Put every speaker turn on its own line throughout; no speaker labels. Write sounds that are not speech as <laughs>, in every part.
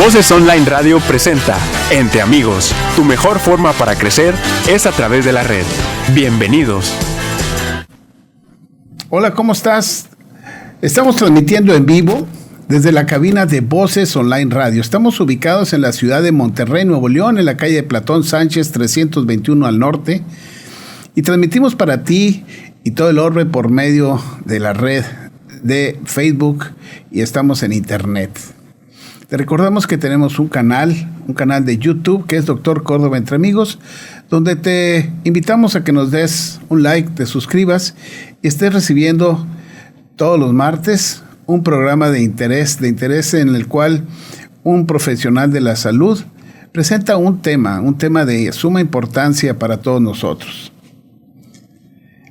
Voces Online Radio presenta Entre Amigos, tu mejor forma para crecer es a través de la red. Bienvenidos.
Hola, ¿cómo estás? Estamos transmitiendo en vivo desde la cabina de Voces Online Radio. Estamos ubicados en la ciudad de Monterrey, Nuevo León, en la calle Platón Sánchez 321 al norte. Y transmitimos para ti y todo el orbe por medio de la red de Facebook y estamos en Internet. Te recordamos que tenemos un canal, un canal de YouTube que es Doctor Córdoba Entre Amigos, donde te invitamos a que nos des un like, te suscribas y estés recibiendo todos los martes un programa de interés, de interés en el cual un profesional de la salud presenta un tema, un tema de suma importancia para todos nosotros.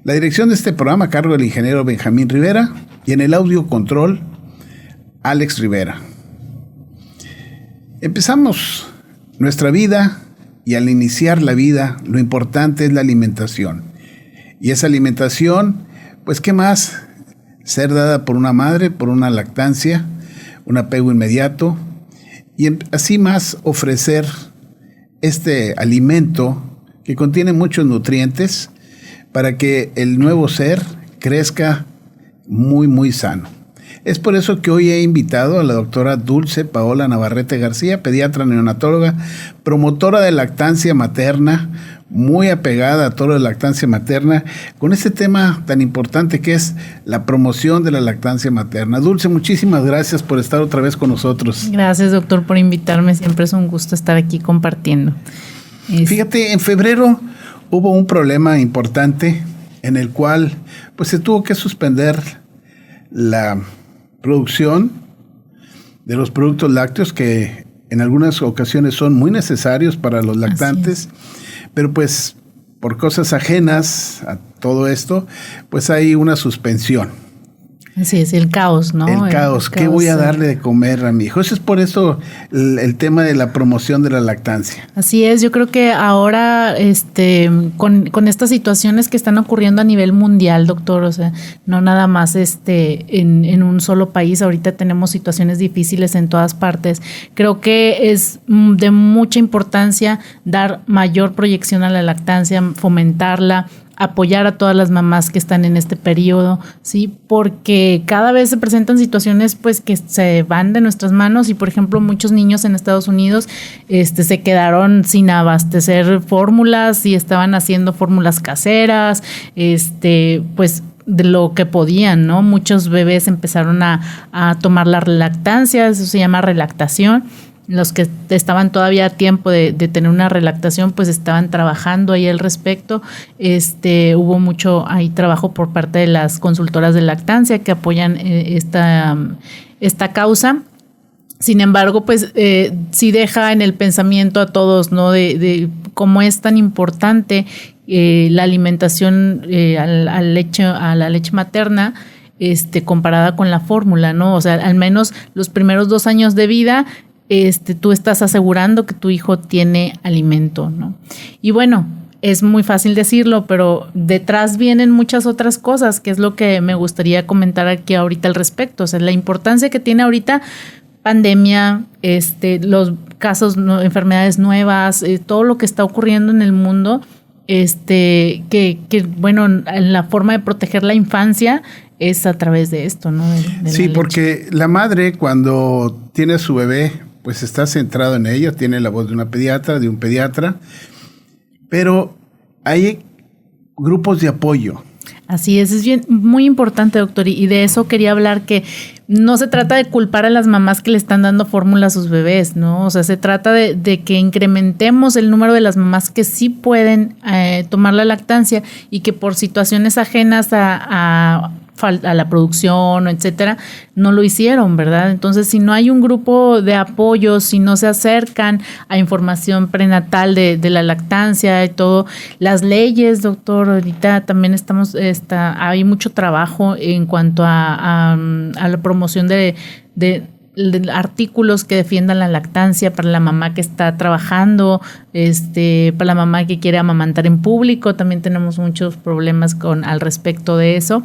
La dirección de este programa a cargo del ingeniero Benjamín Rivera y en el audio control Alex Rivera. Empezamos nuestra vida y al iniciar la vida lo importante es la alimentación. Y esa alimentación, pues qué más, ser dada por una madre, por una lactancia, un apego inmediato y em, así más ofrecer este alimento que contiene muchos nutrientes para que el nuevo ser crezca muy, muy sano. Es por eso que hoy he invitado a la doctora Dulce Paola Navarrete García, pediatra neonatóloga, promotora de lactancia materna, muy apegada a todo la lactancia materna, con este tema tan importante que es la promoción de la lactancia materna. Dulce, muchísimas gracias por estar otra vez con nosotros.
Gracias, doctor, por invitarme. Siempre es un gusto estar aquí compartiendo.
Fíjate, en febrero hubo un problema importante en el cual pues se tuvo que suspender la producción de los productos lácteos que en algunas ocasiones son muy necesarios para los lactantes, pero pues por cosas ajenas a todo esto, pues hay una suspensión.
Sí, es el caos, ¿no?
El, caos. ¿Qué voy a darle de comer a mi hijo? Eso es por eso el, tema de la promoción de la lactancia.
Así es, yo creo que ahora, este, con, estas situaciones que están ocurriendo a nivel mundial, doctor, o sea, no nada más este, en, en un solo país, ahorita tenemos situaciones difíciles en todas partes. Creo que es de mucha importancia dar mayor proyección a la lactancia, fomentarla, apoyar a todas las mamás que están en este periodo, ¿sí? Porque cada vez se presentan situaciones pues que se van de nuestras manos y por ejemplo muchos niños en Estados Unidos este, se quedaron sin abastecer fórmulas y estaban haciendo fórmulas caseras, este, pues de lo que podían, ¿no? Muchos bebés empezaron a, a tomar la lactancia, eso se llama relactación los que estaban todavía a tiempo de, tener una relactación, pues estaban trabajando ahí al respecto. Este, hubo mucho ahí trabajo por parte de las consultoras de lactancia que apoyan eh, esta, esta causa. Sin embargo, pues eh, sí deja en el pensamiento a todos, ¿no? De, cómo es tan importante eh, la alimentación al, leche, a la leche materna. Este, comparada con la fórmula, ¿no? O sea, al menos los primeros dos años de vida este, tú estás asegurando que tu hijo tiene alimento, ¿no? Y bueno, es muy fácil decirlo, pero detrás vienen muchas otras cosas, que es lo que me gustaría comentar aquí ahorita al respecto. O sea, la importancia que tiene ahorita pandemia, este, los casos, enfermedades nuevas, eh, todo lo que está ocurriendo en el mundo, este, que, que, bueno, la forma de proteger la infancia es a través de esto, ¿no?
sí, porque la madre cuando tiene a su bebé, pues está centrado en ello, tiene la voz de una pediatra, de un pediatra, pero hay grupos de apoyo.
Así es, es bien, muy importante, doctor, y de eso quería hablar que no se trata de culpar a las mamás que le están dando fórmula a sus bebés, ¿no? O sea, se trata de, que incrementemos el número de las mamás que sí pueden eh, tomar la lactancia y que por situaciones ajenas a la producción, etcétera, no lo hicieron, ¿verdad? Entonces, si no hay un grupo de apoyo, si no se acercan a información prenatal de, de la lactancia y todo, las leyes, doctor, ahorita también estamos, está, hay mucho trabajo en cuanto a, a, la promoción de artículos que defiendan la lactancia para la mamá que está trabajando, este, para la mamá que quiere amamantar en público, también tenemos muchos problemas con al respecto de eso.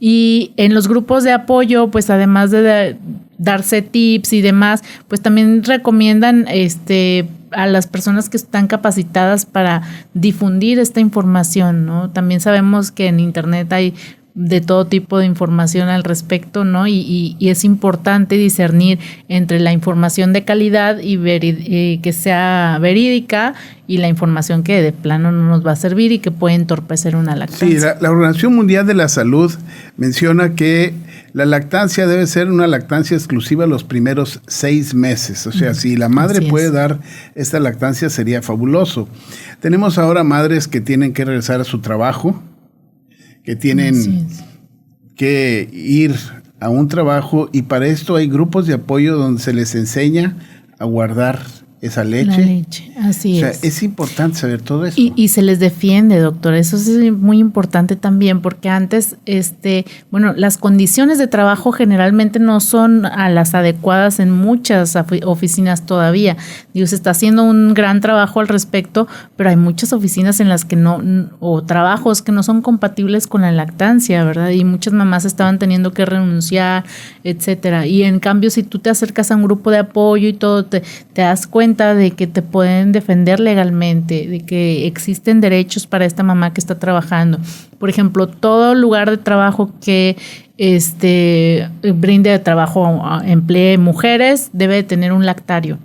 Y en los grupos de apoyo, pues además de, darse tips y demás, pues también recomiendan este a las personas que están capacitadas para difundir esta información, ¿no? También sabemos que en internet hay de todo tipo de información al respecto, ¿no? Y, y, es importante discernir entre la información de calidad y eh, que sea verídica y la información que de plano no nos va a servir y que puede entorpecer una lactancia.
Sí, la, Organización Mundial de la Salud menciona que la lactancia debe ser una lactancia exclusiva los primeros seis meses. O sea, si la madre puede dar esta lactancia sería fabuloso. Tenemos ahora madres que tienen que regresar a su trabajo, que tienen que ir a un trabajo y para esto hay grupos de apoyo donde se les enseña a guardar esa leche. La
leche, así
o sea,
es.
Es importante saber todo eso.
Y, se les defiende, doctor. Eso es muy importante también, porque antes, este, bueno, las condiciones de trabajo generalmente no son a las adecuadas en muchas oficinas todavía. Dios se está haciendo un gran trabajo al respecto, pero hay muchas oficinas en las que no, o trabajos que no son compatibles con la lactancia, ¿verdad? Y muchas mamás estaban teniendo que renunciar, etcétera. Y en cambio, si tú te acercas a un grupo de apoyo y todo, te, te das cuenta de que te pueden defender legalmente, de que existen derechos para esta mamá que está trabajando. Por ejemplo, todo lugar de trabajo que este, brinde trabajo, emplee mujeres, debe tener un lactario.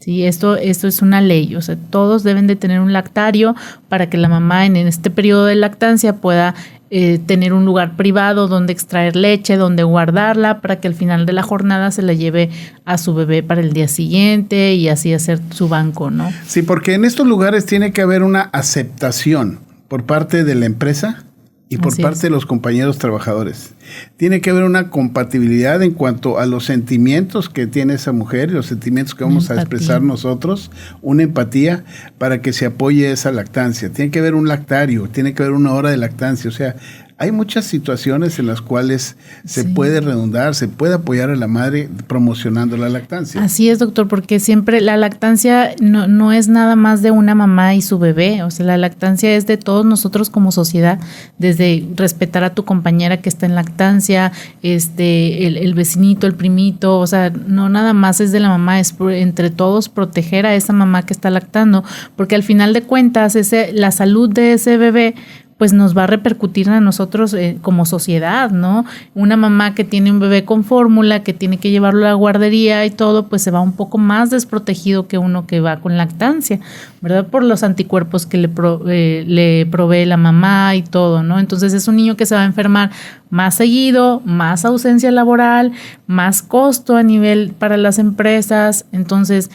Sí, esto, esto es una ley, o sea, todos deben de tener un lactario para que la mamá en este periodo de lactancia pueda eh, tener un lugar privado donde extraer leche, donde guardarla, para que al final de la jornada se la lleve a su bebé para el día siguiente y así hacer su banco, ¿no?
Sí, porque en estos lugares tiene que haber una aceptación por parte de la empresa y por parte de los compañeros trabajadores. Tiene que haber una compatibilidad en cuanto a los sentimientos que tiene esa mujer y los sentimientos que vamos a expresar nosotros, una empatía para que se apoye esa lactancia. Tiene que haber un lactario, tiene que haber una hora de lactancia, o sea, hay muchas situaciones en las cuales se puede redundar, se puede apoyar a la madre promocionando la lactancia.
Así es, doctor, porque siempre la lactancia no, no es nada más de una mamá y su bebé, o sea, la lactancia es de todos nosotros como sociedad, desde respetar a tu compañera que está en lactancia, este, el, el vecinito, el primito, o sea, no nada más es de la mamá, es entre todos proteger a esa mamá que está lactando, porque al final de cuentas ese, la salud de ese bebé pues nos va a repercutir a nosotros eh, como sociedad, ¿no? Una mamá que tiene un bebé con fórmula, que tiene que llevarlo a la guardería y todo, pues se va un poco más desprotegido que uno que va con lactancia, ¿verdad? Por los anticuerpos que le, eh, le provee la mamá y todo, ¿no? Entonces es un niño que se va a enfermar más seguido, más ausencia laboral, más costo a nivel para las empresas, entonces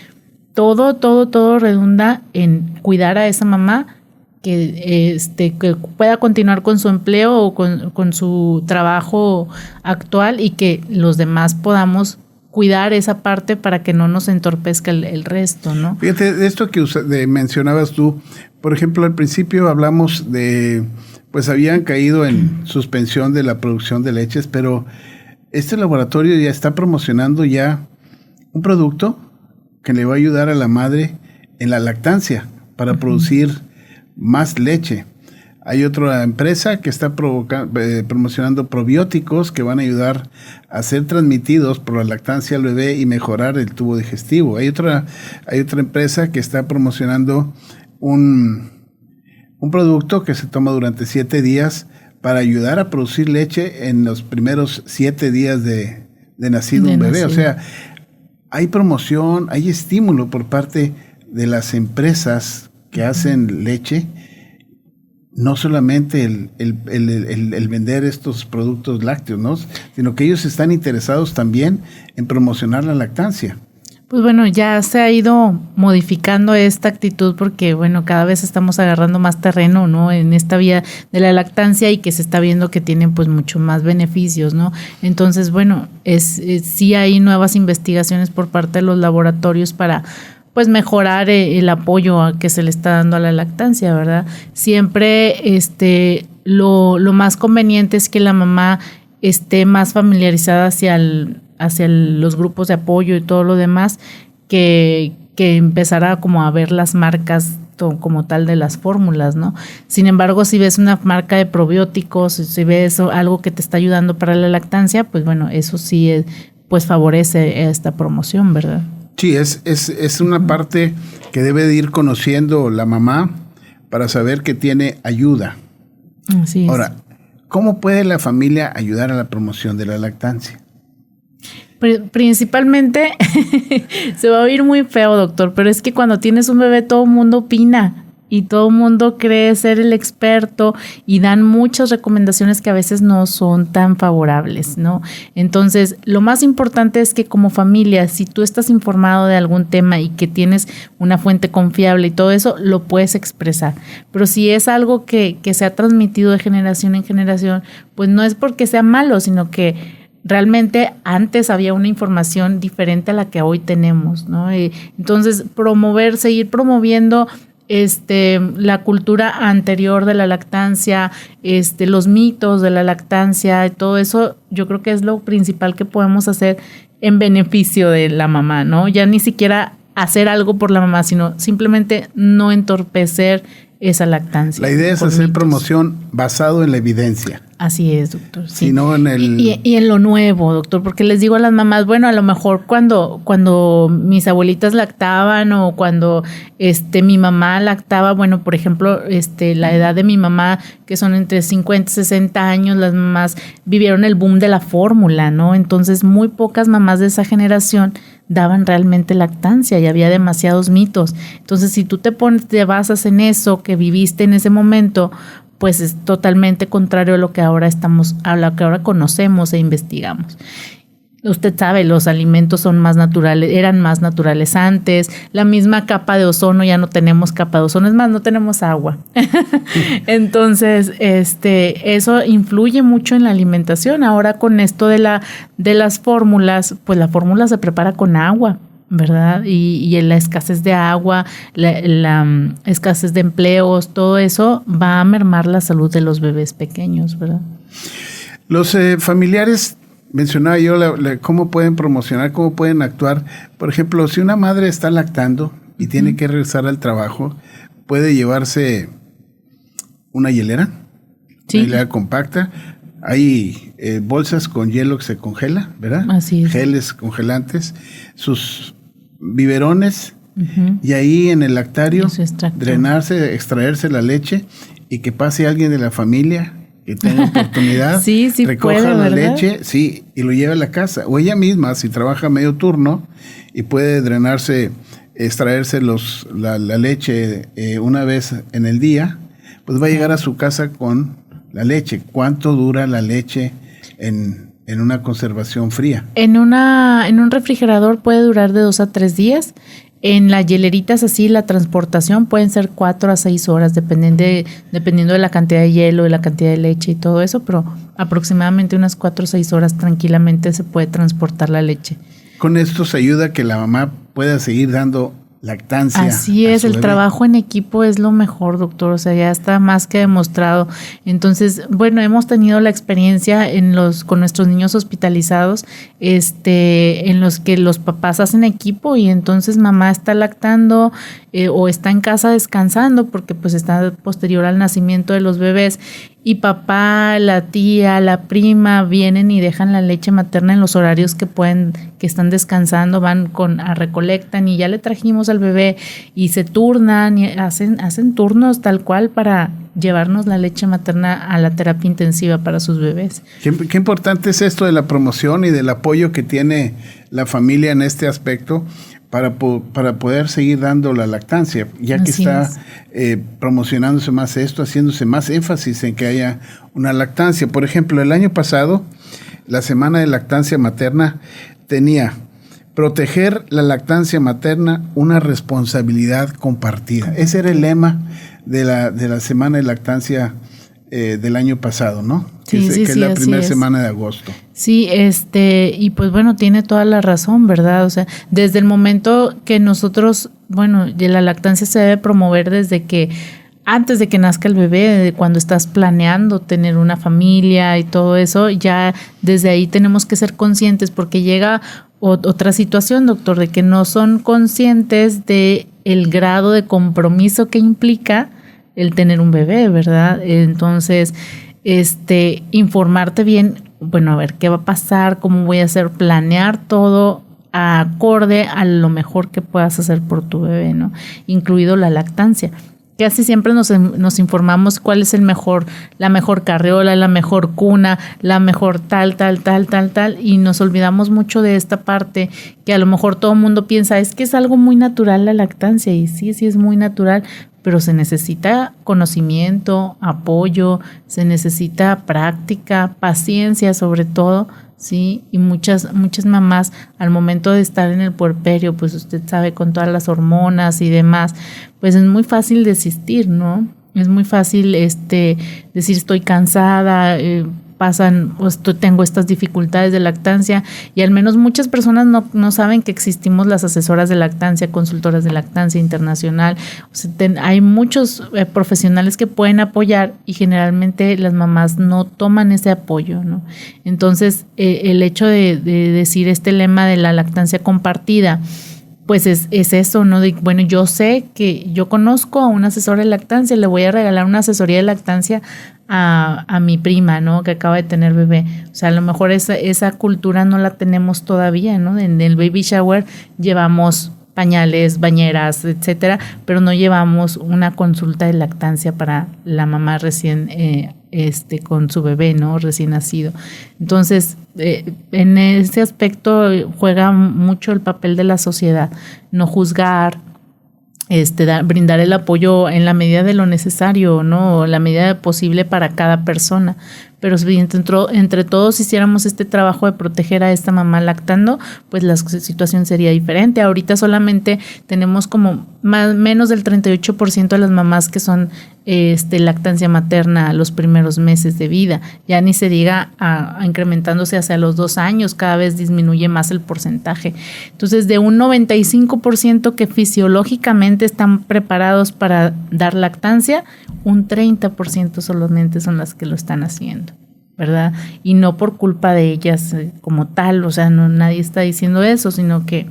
todo, todo, todo redunda en cuidar a esa mamá que, este, que pueda continuar con su empleo o con, su trabajo actual y que los demás podamos cuidar esa parte para que no nos entorpezca el, resto, ¿no?
Fíjate, de esto que mencionabas tú, por ejemplo, al principio hablamos de, pues habían caído en suspensión de la producción de leches, pero este laboratorio ya está promocionando ya un producto que le va a ayudar a la madre en la lactancia para producir más leche. Hay otra empresa que está eh, promocionando probióticos que van a ayudar a ser transmitidos por la lactancia al bebé y mejorar el tubo digestivo. Hay otra, hay otra empresa que está promocionando un, un producto que se toma durante siete días para ayudar a producir leche en los primeros siete días de, nacido un bebé. O sea, hay promoción, hay estímulo por parte de las empresas que hacen leche, no solamente el, vender estos productos lácteos, ¿no? sino que ellos están interesados también en promocionar la lactancia.
Pues bueno, ya se ha ido modificando esta actitud porque, bueno, cada vez estamos agarrando más terreno, ¿no? En esta vía de la lactancia y que se está viendo que tienen pues mucho más beneficios, ¿no? Entonces, bueno, es, es sí hay nuevas investigaciones por parte de los laboratorios para pues mejorar eh, el apoyo que se le está dando a la lactancia, ¿verdad? Siempre este lo, lo más conveniente es que la mamá esté más familiarizada hacia el, hacia los grupos de apoyo y todo lo demás, que, que empezara como a ver las marcas como tal de las fórmulas, ¿no? Sin embargo, si ves una marca de probióticos, si ves algo que te está ayudando para la lactancia, pues bueno, eso sí pues favorece esta promoción, ¿verdad?
Sí, es, es, es una parte que debe de ir conociendo la mamá para saber que tiene ayuda. Así es. Ahora, ¿cómo puede la familia ayudar a la promoción de la lactancia?
Principalmente, <laughs> se va a oír muy feo, doctor, pero es que cuando tienes un bebé todo el mundo opina y todo el mundo cree ser el experto y dan muchas recomendaciones que a veces no son tan favorables, ¿no? Entonces, lo más importante es que como familia, si tú estás informado de algún tema y que tienes una fuente confiable y todo eso, lo puedes expresar. Pero si es algo que, que se ha transmitido de generación en generación, pues no es porque sea malo, sino que realmente antes había una información diferente a la que hoy tenemos, ¿no? entonces, promover, seguir promoviendo este, la cultura anterior de la lactancia, este, los mitos de la lactancia, todo eso, yo creo que es lo principal que podemos hacer en beneficio de la mamá, ¿no? Ya ni siquiera hacer algo por la mamá, sino simplemente no entorpecer esa lactancia.
La idea es hacer promoción basado en la evidencia.
Así es, doctor.
Sí. en el...
y, en lo nuevo, doctor, porque les digo a las mamás, bueno, a lo mejor cuando, cuando mis abuelitas lactaban o cuando este, mi mamá lactaba, bueno, por ejemplo, este, la edad de mi mamá, que son entre 50 y 60 años, las mamás vivieron el boom de la fórmula, ¿no? Entonces, muy pocas mamás de esa generación daban realmente lactancia y había demasiados mitos. Entonces, si tú te pones, te basas en eso que viviste en ese momento, pues es totalmente contrario a lo que ahora estamos, a lo que ahora conocemos e investigamos. Usted sabe, los alimentos son más naturales, eran más naturales antes, la misma capa de ozono, ya no tenemos capa de ozono, es más, no tenemos agua. <laughs> Entonces, este, eso influye mucho en la alimentación. Ahora con esto de la, de las fórmulas, pues la fórmula se prepara con agua. ¿verdad? Y, y la escasez de agua, la, mm, escasez de empleos, todo eso va a mermar la salud de los bebés pequeños, ¿verdad?
Los eh, familiares, mencionaba yo cómo pueden promocionar, cómo pueden actuar. Por ejemplo, si una madre está lactando y tiene que regresar al trabajo, puede llevarse una hielera, una hielera compacta. Hay eh, bolsas con hielo que se congela, ¿verdad?
Así es.
Geles congelantes. Sus biberones y ahí en el lactario drenarse, extraerse la leche y que pase alguien de la familia que tenga oportunidad, <laughs>
sí, sí
recoja la leche, sí, y lo lleve a la casa. O ella misma, si trabaja medio turno y puede drenarse, extraerse los, la, leche eh, una vez en el día, pues va a llegar a su casa con la leche. ¿Cuánto dura la leche en, en una conservación fría.
En, una, en un refrigerador puede durar de dos a tres días. En las hieleritas así, la transportación pueden ser cuatro a seis horas, dependiendo de, dependiendo de la cantidad de hielo y la cantidad de leche y todo eso, pero aproximadamente unas cuatro o seis horas tranquilamente se puede transportar la leche.
Con esto se ayuda a que la mamá pueda seguir dando lactancia.
Así es, el trabajo en equipo es lo mejor, doctor, o sea, ya está más que demostrado. Entonces, bueno, hemos tenido la experiencia en los con nuestros niños hospitalizados, este, en los que los papás hacen equipo y entonces mamá está lactando eh, o está en casa descansando porque pues está posterior al nacimiento de los bebés y papá, la tía, la prima vienen y dejan la leche materna en los horarios que pueden, que están descansando, van con a recolectan y ya le trajimos al bebé y se turnan y hacen, hacen turnos tal cual para llevarnos la leche materna a la terapia intensiva para sus bebés.
Qué, qué importante es esto de la promoción y del apoyo que tiene la familia en este aspecto para, para poder seguir dando la lactancia, ya que está eh, promocionándose más esto, haciéndose más énfasis en que haya una lactancia. Por ejemplo, el año pasado, la semana de lactancia materna tenía proteger la lactancia materna, una responsabilidad compartida. Ese era el lema de la, de la semana de lactancia eh, del año pasado, ¿no?
Sí,
que,
sí,
que es la primera semana de agosto.
Sí, este, y pues bueno, tiene toda la razón, ¿verdad? O sea, desde el momento que nosotros, bueno, la lactancia se debe promover desde que antes de que nazca el bebé, cuando estás planeando tener una familia y todo eso, ya desde ahí tenemos que ser conscientes porque llega otra situación, doctor, de que no son conscientes de el grado de compromiso que implica el tener un bebé, ¿verdad? Entonces, este, informarte bien, bueno, a ver qué va a pasar, cómo voy a hacer, planear todo acorde a lo mejor que puedas hacer por tu bebé, ¿no? Incluido la lactancia casi siempre nos, nos, informamos cuál es el mejor, la mejor carriola, la mejor cuna, la mejor tal, tal, tal, tal, tal, y nos olvidamos mucho de esta parte que a lo mejor todo el mundo piensa, es que es algo muy natural la lactancia, y sí, sí es muy natural, pero se necesita conocimiento, apoyo, se necesita práctica, paciencia sobre todo, ¿sí? Y muchas, muchas mamás al momento de estar en el puerperio, pues usted sabe, con todas las hormonas y demás, pues es muy fácil desistir, ¿no? Es muy fácil este, decir estoy cansada, eh, pasan, pues, tengo estas dificultades de lactancia y al menos muchas personas no, no saben que existimos las asesoras de lactancia, consultoras de lactancia internacional. hay muchos eh, profesionales que pueden apoyar y generalmente las mamás no toman ese apoyo. Entonces, eh, el hecho de, de decir este lema de la lactancia compartida, pues es, es, eso, ¿no? De, bueno, yo sé que yo conozco a un asesor de lactancia, le voy a regalar una asesoría de lactancia a, a, mi prima, ¿no? Que acaba de tener bebé. O sea, a lo mejor esa, esa cultura no la tenemos todavía, ¿no? En el baby shower llevamos pañales, bañeras, etcétera, pero no llevamos una consulta de lactancia para la mamá recién eh, este con su bebé, ¿no? Recién nacido. Entonces, eh, en ese aspecto juega mucho el papel de la sociedad, no juzgar, este, brindar el apoyo en la medida de lo necesario, ¿no? La medida posible para cada persona. Pero si entre, entre todos hiciéramos este trabajo de proteger a esta mamá lactando, pues la situación sería diferente. Ahorita solamente tenemos como menos del 38% de las mamás que son este, lactancia materna los primeros meses de vida. Ya ni se diga a, incrementándose hacia los dos años, cada vez disminuye más el porcentaje. Entonces, de un 95% que fisiológicamente están preparados para dar lactancia, un 30% solamente son las que lo están haciendo. ¿Verdad? Y no por culpa de ellas eh, como tal, o sea, no, nadie está diciendo eso, sino que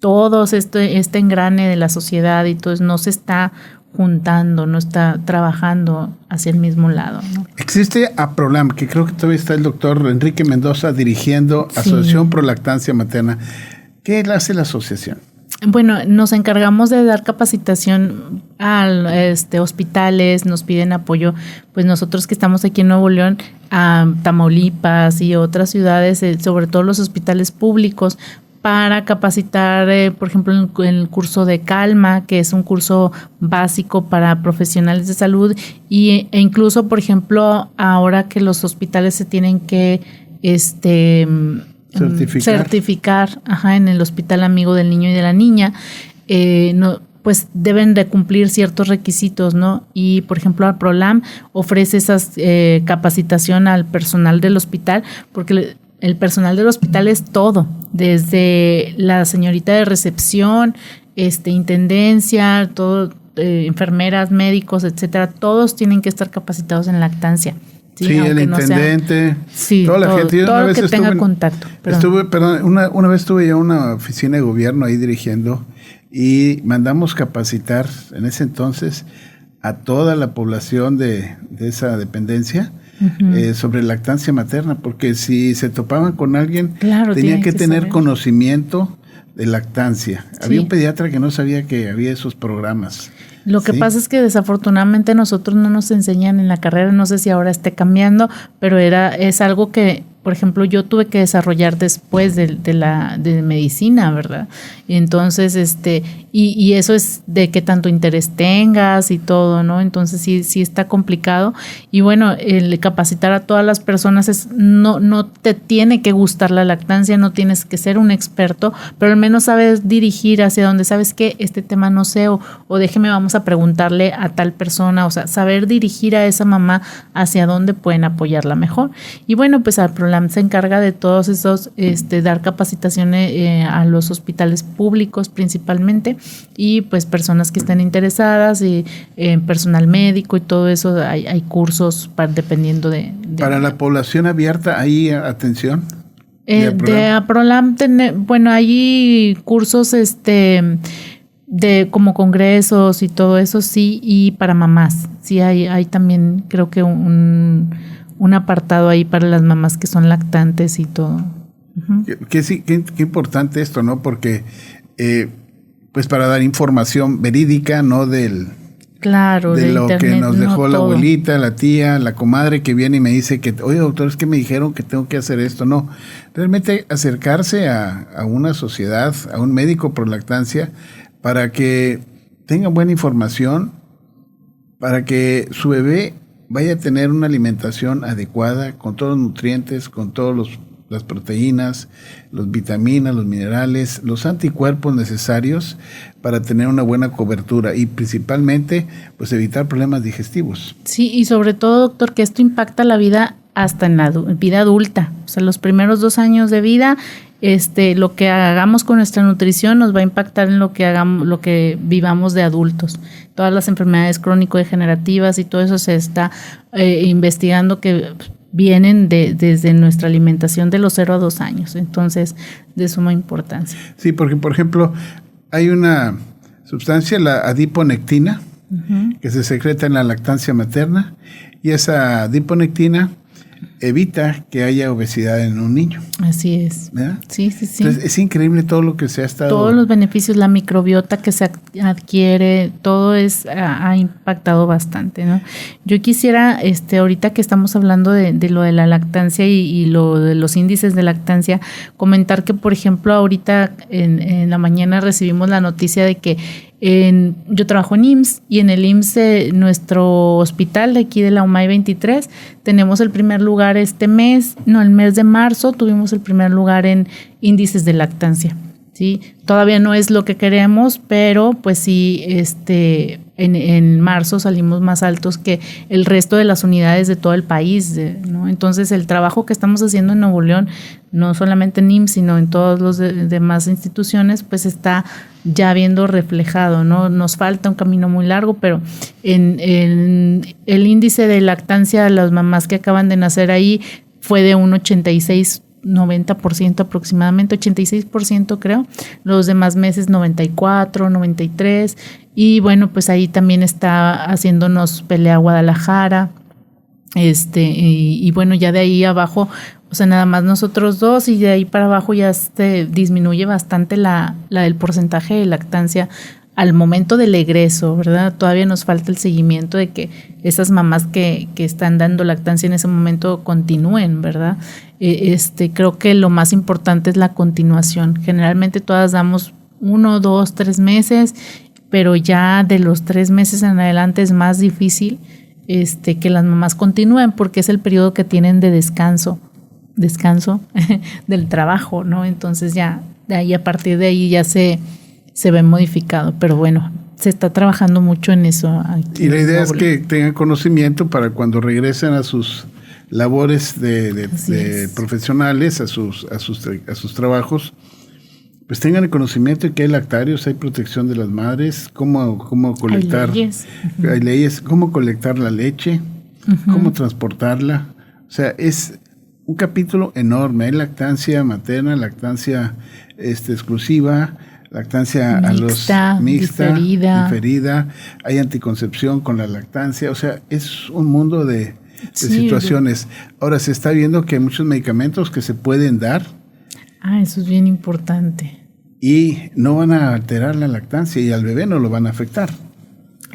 todos este, este engrane de la sociedad y todo no se está juntando, no está trabajando hacia el mismo lado.
Existe APROLAM, que creo que todavía está el doctor Enrique Mendoza dirigiendo Asociación Pro Lactancia Materna. ¿Qué hace la asociación?
Bueno, nos encargamos de dar capacitación a este, hospitales, nos piden apoyo, pues nosotros que estamos aquí en Nuevo León, a Tamaulipas y otras ciudades, eh, sobre todo los hospitales públicos, para capacitar, eh, por ejemplo, en el curso de Calma, que es un curso básico para profesionales de salud, y, e incluso, por ejemplo, ahora que los hospitales se tienen que este, mm, certificar, ajá, en el hospital amigo del niño y de la niña, eh, no, pues deben de cumplir ciertos requisitos, ¿no? Y, por ejemplo, el PROLAM ofrece esa eh, capacitación al personal del hospital porque el personal del hospital es todo, desde la señorita de recepción, este, intendencia, todo, eh, enfermeras, médicos, etcétera, todos tienen que estar capacitados en lactancia.
Sí, el intendente,
toda la gente. todo que tenga contacto.
Estuve, perdón, una, una vez estuve yo en una oficina de gobierno ahí dirigiendo y mandamos capacitar en ese entonces a toda la población de, de esa dependencia eh, sobre lactancia materna, porque si se topaban con alguien, tenía que, tener conocimiento de lactancia. Había un pediatra que no sabía que había esos programas.
Lo que pasa es que desafortunadamente nosotros no nos enseñan en la carrera, no sé si ahora esté cambiando, pero era es algo que por ejemplo, yo tuve que desarrollar después de, la de medicina, ¿verdad? Entonces, este, y, y, eso es de qué tanto interés tengas y todo, ¿no? Entonces sí, sí está complicado. Y bueno, el capacitar a todas las personas es, no, no te tiene que gustar la lactancia, no tienes que ser un experto, pero al menos sabes dirigir hacia donde sabes que este tema no sé, o, o déjeme, vamos a preguntarle a tal persona, o sea, saber dirigir a esa mamá hacia dónde pueden apoyarla mejor. Y bueno, pues al problema se encarga de todos esos, este, dar capacitaciones eh, a los hospitales públicos principalmente y pues personas que estén interesadas y eh, personal médico y todo eso, hay, hay cursos para, dependiendo de,
Para la población abierta, ¿hay atención?
Eh, de Aprolam, bueno, hay cursos este de como congresos y todo eso, sí, y para mamás. Sí, hay, hay también creo que un, un apartado ahí para las mamás que son lactantes y todo.
qué, sí, qué, importante esto, ¿no? Porque, eh, pues para dar información verídica, ¿no? Del,
Claro,
de, lo que nos dejó la abuelita, la tía, la comadre que viene y me dice que, oye doctor, es que me dijeron que tengo que hacer esto. No, realmente acercarse a, a una sociedad, a un médico por lactancia, para que tenga buena información, para que su bebé vaya a tener una alimentación adecuada, con todos los nutrientes, con todos los las proteínas, las vitaminas, los minerales, los anticuerpos necesarios para tener una buena cobertura y principalmente pues evitar problemas digestivos.
Sí, y sobre todo, doctor, que esto impacta la vida hasta en la vida adulta. O sea, los primeros dos años de vida, este, lo que hagamos con nuestra nutrición nos va a impactar en lo que hagamos, lo que vivamos de adultos. Todas las enfermedades crónico-degenerativas y todo eso se está eh, investigando que vienen de, desde nuestra alimentación de los 0 a 2 años, entonces de suma importancia.
Sí, porque por ejemplo hay una sustancia, la adiponectina, que se secreta en la lactancia materna y esa adiponectina evita que haya obesidad en un niño.
Así es. Sí, sí, sí.
Entonces, es increíble todo lo que se ha estado...
Todos los beneficios, la microbiota que se adquiere, todo es ha, impactado bastante, ¿no? Yo quisiera, este, ahorita que estamos hablando de, lo de la lactancia y, lo de los índices de lactancia, comentar que, por ejemplo, ahorita en, en la mañana recibimos la noticia de que yo trabajo en IMSS y en el IMSS, nuestro hospital de aquí de la UMAI 23, tenemos el primer lugar este mes, no, el mes de marzo tuvimos el primer lugar en índices de lactancia. ¿sí? Todavía no es lo que queremos, pero pues sí, este, en, marzo salimos más altos que el resto de las unidades de todo el país. Entonces el trabajo que estamos haciendo en Nuevo León, no solamente en IMSS, sino en todas las demás instituciones, pues está ya viendo reflejado, ¿no? Nos falta un camino muy largo, pero en el índice de lactancia de las mamás que acaban de nacer ahí fue de un 86 90% aproximadamente, 86% creo, los demás meses 94, 93 y bueno, pues ahí también está haciéndonos pelea Guadalajara, este, y, bueno, ya de ahí abajo, o sea, nada más nosotros dos y de ahí para abajo ya se disminuye bastante la, la el porcentaje de lactancia al momento del egreso, ¿verdad? Todavía nos falta el seguimiento de que esas mamás que, que están dando lactancia en ese momento continúen, ¿verdad? E, este, creo que lo más importante es la continuación. Generalmente todas damos uno, dos, tres meses, pero ya de los tres meses en adelante es más difícil este, que las mamás continúen porque es el periodo que tienen de descanso, descanso <laughs> del trabajo, ¿no? Entonces ya de ahí a partir de ahí ya se se ve modificado, pero bueno, se está trabajando mucho en eso.
y la idea es que tengan conocimiento para cuando regresen a sus labores de, profesionales, a sus, a, sus, a sus trabajos, pues tengan el conocimiento de que hay lactarios, hay protección de las madres, cómo, cómo colectar, hay leyes, hay leyes cómo colectar la leche, cómo transportarla. O sea, es un capítulo enorme. Hay lactancia materna, lactancia este, exclusiva, lactancia a los mixta, diferida. hay anticoncepción con la lactancia, o sea, es un mundo de, situaciones. Ahora se está viendo que hay muchos medicamentos que se pueden dar.
Ah, eso es bien importante.
Y no van a alterar la lactancia y al bebé no lo van a afectar.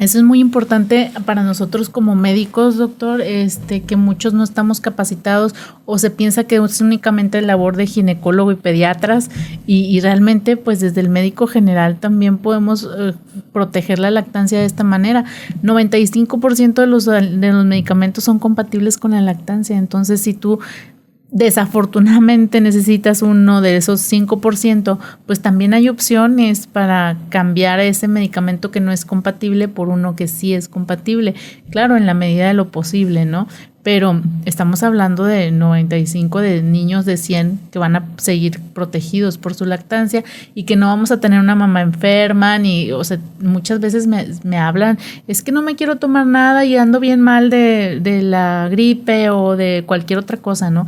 Eso es muy importante para nosotros como médicos, doctor, este, que muchos no estamos capacitados o se piensa que es únicamente labor de ginecólogo y pediatras y, realmente pues desde el médico general también podemos eh, proteger la lactancia de esta manera. 95% de los, de los medicamentos son compatibles con la lactancia, entonces si tú desafortunadamente necesitas uno de esos 5%, pues también hay opciones para cambiar ese medicamento que no es compatible por uno que sí es compatible. Claro, en la medida de lo posible, ¿no? pero estamos hablando de 95 de niños de 100 que van a seguir protegidos por su lactancia y que no vamos a tener una mamá enferma, ni, o sea, muchas veces me, me hablan, es que no me quiero tomar nada y ando bien mal de, de la gripe o de cualquier otra cosa, ¿no?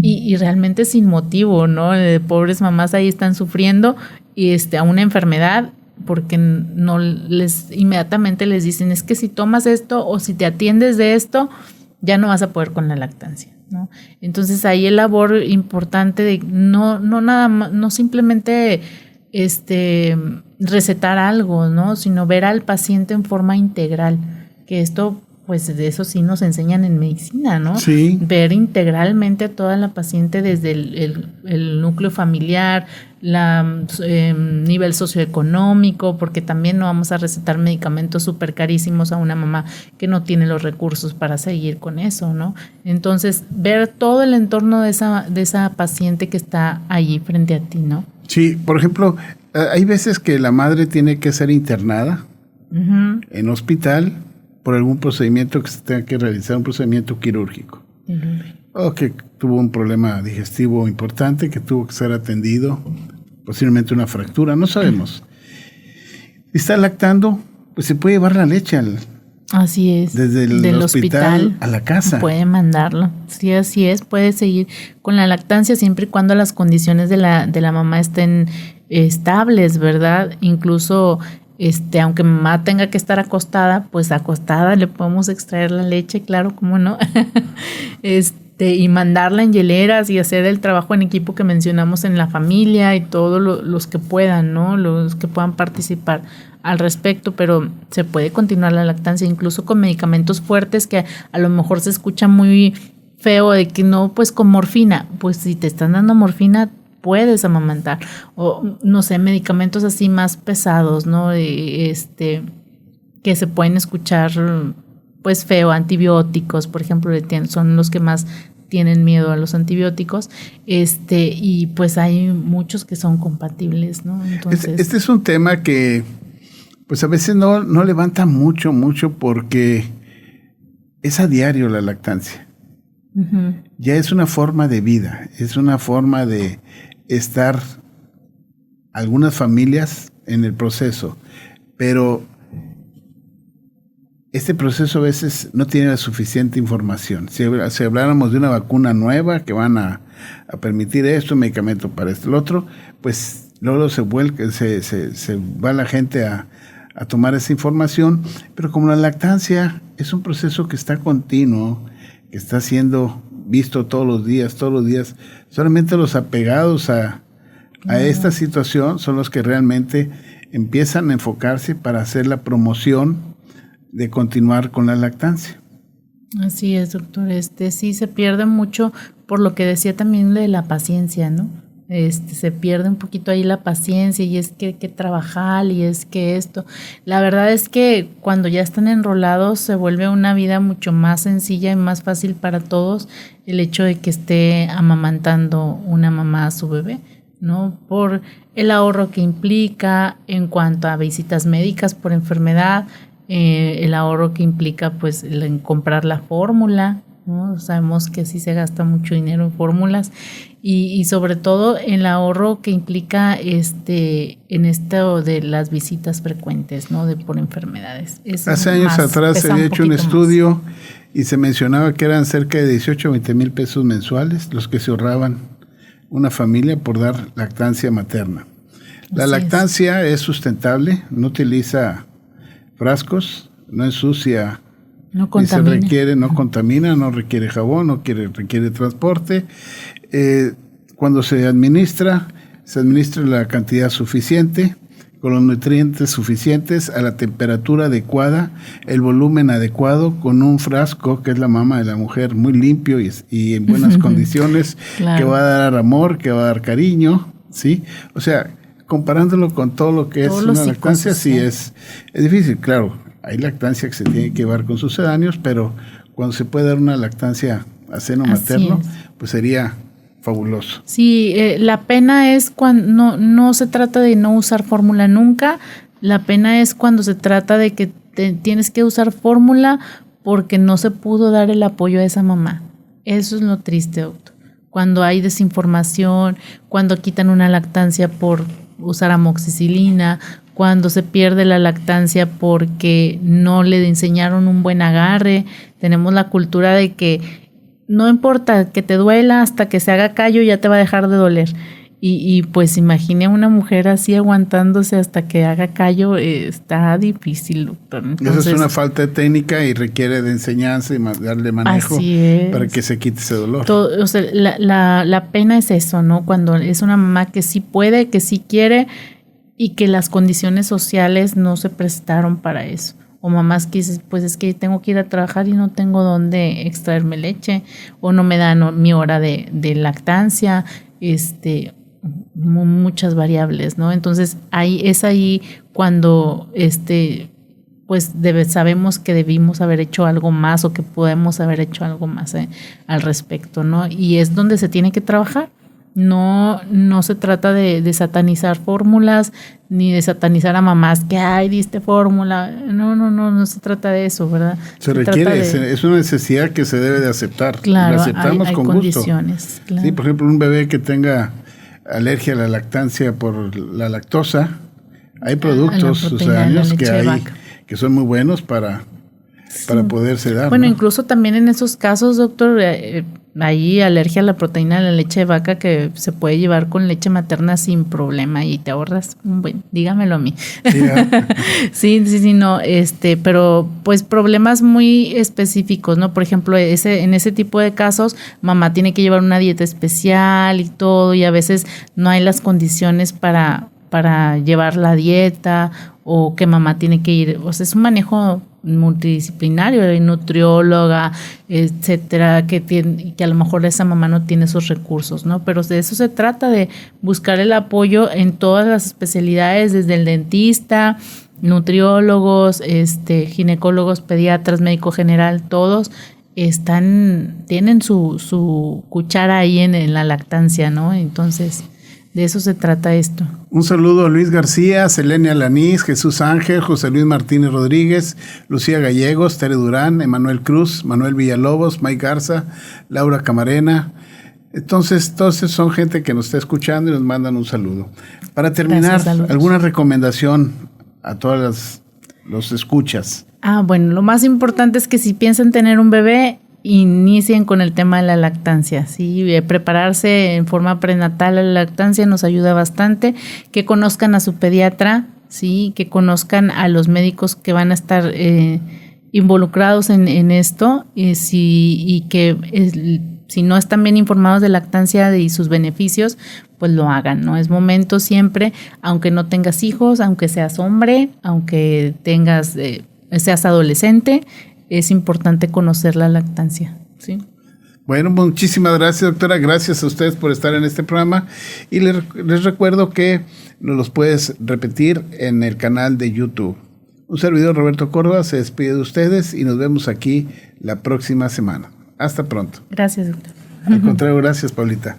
Y, y, realmente sin motivo, ¿no? Eh, pobres mamás ahí están sufriendo y este, a una enfermedad porque no les inmediatamente les dicen es que si tomas esto o si te atiendes de esto, ya no vas a poder con la lactancia. ¿no? Entonces ahí el labor importante de no, no nada no simplemente este recetar algo, ¿no? sino ver al paciente en forma integral, que esto pues de eso sí nos enseñan en medicina, ¿no?
Sí.
Ver integralmente a toda la paciente desde el, núcleo familiar, la em, nivel socioeconómico, porque también no vamos a recetar medicamentos súper carísimos a una mamá que no tiene los recursos para seguir con eso, ¿no? Entonces, ver todo el entorno de esa, de esa paciente que está allí frente a ti, ¿no?
Sí, por ejemplo, eh, hay veces que la madre tiene que ser internada en hospital por algún procedimiento que se tenga que realizar, un procedimiento quirúrgico. O que tuvo un problema digestivo importante, que tuvo que ser atendido, posiblemente una fractura, no sabemos. Si está lactando, pues se puede llevar la leche al,
Así es.
Desde el hospital, a la casa.
Puede mandarlo. Sí, así es. Puede seguir con la lactancia siempre y cuando las condiciones de la, de la mamá estén estables, ¿verdad? Incluso este, aunque mamá tenga que estar acostada, pues acostada le podemos extraer la leche, claro, cómo no. <laughs> este, y mandarla en hieleras y hacer el trabajo en equipo que mencionamos en la familia y todos los que puedan, ¿no? Los que puedan participar al respecto, pero se puede continuar la lactancia incluso con medicamentos fuertes que a lo mejor se escucha muy feo de que no, pues con morfina, pues si te están dando morfina, puedes amamantar. O, no sé, medicamentos así más pesados, ¿no? Este, que se pueden escuchar, pues feo, antibióticos, por ejemplo, son los que más tienen miedo a los antibióticos, este, y pues hay muchos que son compatibles, ¿no?
Entonces, este, es un tema que, pues a veces no, no levanta mucho, mucho porque es a diario la lactancia. Ya es una forma de vida, es una forma de, estar algunas familias en el proceso, pero este proceso a veces no tiene la suficiente información. Si, habláramos de una vacuna nueva que van a, permitir esto, un medicamento para esto, el otro, pues luego se, vuelca, se, va la gente a, a tomar esa información, pero como la lactancia es un proceso que está continuo, que está siendo visto todos los días, todos los días. Solamente los apegados a, esta situación son los que realmente empiezan a enfocarse para hacer la promoción de continuar con la lactancia.
Así es, doctor. Este sí se pierde mucho por lo que decía también de la paciencia, ¿no? Este, se pierde un poquito ahí la paciencia y es que que trabajar y es que esto. La verdad es que cuando ya están enrolados se vuelve una vida mucho más sencilla y más fácil para todos el hecho de que esté amamantando una mamá a su bebé, ¿no? Por el ahorro que implica en cuanto a visitas médicas por enfermedad, eh, el ahorro que implica pues en comprar la fórmula, ¿no? Sabemos que sí se gasta mucho dinero en fórmulas y, sobre todo en el ahorro que implica este en esto de las visitas frecuentes, ¿no? De por enfermedades.
Hace años atrás se había hecho un estudio y se mencionaba que eran cerca de 18 o 20 mil pesos mensuales los que se ahorraban una familia por dar lactancia materna. La lactancia es. sustentable, no utiliza frascos, no ensucia
no contamina.
se requiere, no contamina, no requiere jabón, no quiere, requiere transporte, eh, cuando se administra, se administra la cantidad suficiente, con los nutrientes suficientes, a la temperatura adecuada, el volumen adecuado, con un frasco, que es la mama de la mujer, muy limpio y, en buenas condiciones, <laughs> que va a dar amor, que va a dar cariño, ¿sí? O sea, comparándolo con todo lo que es una lactancia, sí. es, es difícil, claro, hay lactancia que se tiene que llevar con sucedáneos, pero cuando se puede dar una lactancia a seno materno, pues sería fabuloso.
Sí, eh, la pena es cuando no, no se trata de no usar fórmula nunca, la pena es cuando se trata de que tienes que usar fórmula porque no se pudo dar el apoyo a esa mamá. Eso es lo triste, doctor. Cuando hay desinformación, cuando quitan una lactancia por usar amoxicilina, cuando se pierde la lactancia porque no le enseñaron un buen agarre. Tenemos la cultura de que no importa que te duela hasta que se haga callo ya te va a dejar de doler. Y, pues imagine a una mujer así aguantándose hasta que haga callo, eh, está difícil, doctor.
Eso es una falta de técnica y requiere de enseñanza y darle manejo para que se quite ese dolor.
o sea, la, la, la pena es eso, ¿no? Cuando es una mamá que sí puede, que sí quiere, y que las condiciones sociales no se prestaron para eso. O mamás que pues es que tengo que ir a trabajar y no tengo dónde extraerme leche, o no me dan mi hora de, de lactancia, este, muchas variables, ¿no? Entonces ahí es ahí cuando este pues debe, sabemos que debimos haber hecho algo más o que podemos haber hecho algo más eh, al respecto, ¿no? Y es donde se tiene que trabajar. No, no se trata de, satanizar fórmulas ni de satanizar a mamás que, ay, diste fórmula. No, no, no, no se trata de eso, ¿verdad?
Se, requiere, es una necesidad que se debe de aceptar.
Claro, la aceptamos hay, con condiciones,
gusto. Sí, por ejemplo, un bebé que tenga alergia a la lactancia por la lactosa, hay productos sucedáneos que hay que son muy buenos para para poderse dar.
Bueno, incluso también en esos casos, doctor, eh, hay alergia a la proteína de la leche de vaca que se puede llevar con leche materna sin problema y te ahorras un buen, dígamelo a mí. <laughs> Sí, sí, sí, no, este, pero pues problemas muy específicos, ¿no? Por ejemplo, ese, en ese tipo de casos, mamá tiene que llevar una dieta especial y todo, y a veces no hay las condiciones para, para llevar la dieta o que mamá tiene que ir, o sea, es un manejo multidisciplinario, hay nutrióloga, etcétera, que, tiene, que a lo mejor esa mamá no tiene esos recursos, ¿no? Pero de eso se trata, de buscar el apoyo en todas las especialidades, desde el dentista, nutriólogos, este, ginecólogos, pediatras, médico general, todos están, tienen su, su cuchara ahí en, en la lactancia, ¿no? Entonces, de eso se trata esto.
Un saludo a Luis García, Selenia Lanís, Jesús Ángel, José Luis Martínez Rodríguez, Lucía Gallegos, Tere Durán, Emanuel Cruz, Manuel Villalobos, Mike Garza, Laura Camarena. Entonces, todos son gente que nos está escuchando y nos mandan un saludo. Para terminar, ¿alguna recomendación a todas los escuchas?
Ah, bueno, lo más importante es que si piensan tener un bebé, inicien con el tema de la lactancia, ¿sí? Eh, prepararse en forma prenatal a la lactancia nos ayuda bastante, que conozcan a su pediatra, ¿sí? Que conozcan a los médicos que van a estar eh, involucrados en, esto y, si, y que si no están bien informados de lactancia y sus beneficios, pues lo hagan, ¿no? Es momento siempre, aunque no tengas hijos, aunque seas hombre, aunque tengas... Eh, seas adolescente, es importante conocer la lactancia. ¿sí?
Bueno, muchísimas gracias, doctora. Gracias a ustedes por estar en este programa. Y les, les recuerdo que nos los puedes repetir en el canal de YouTube. Un servidor Roberto Córdoba se despide de ustedes y nos vemos aquí la próxima semana. Hasta pronto.
Gracias, doctor.
Al contrario, gracias, Paulita.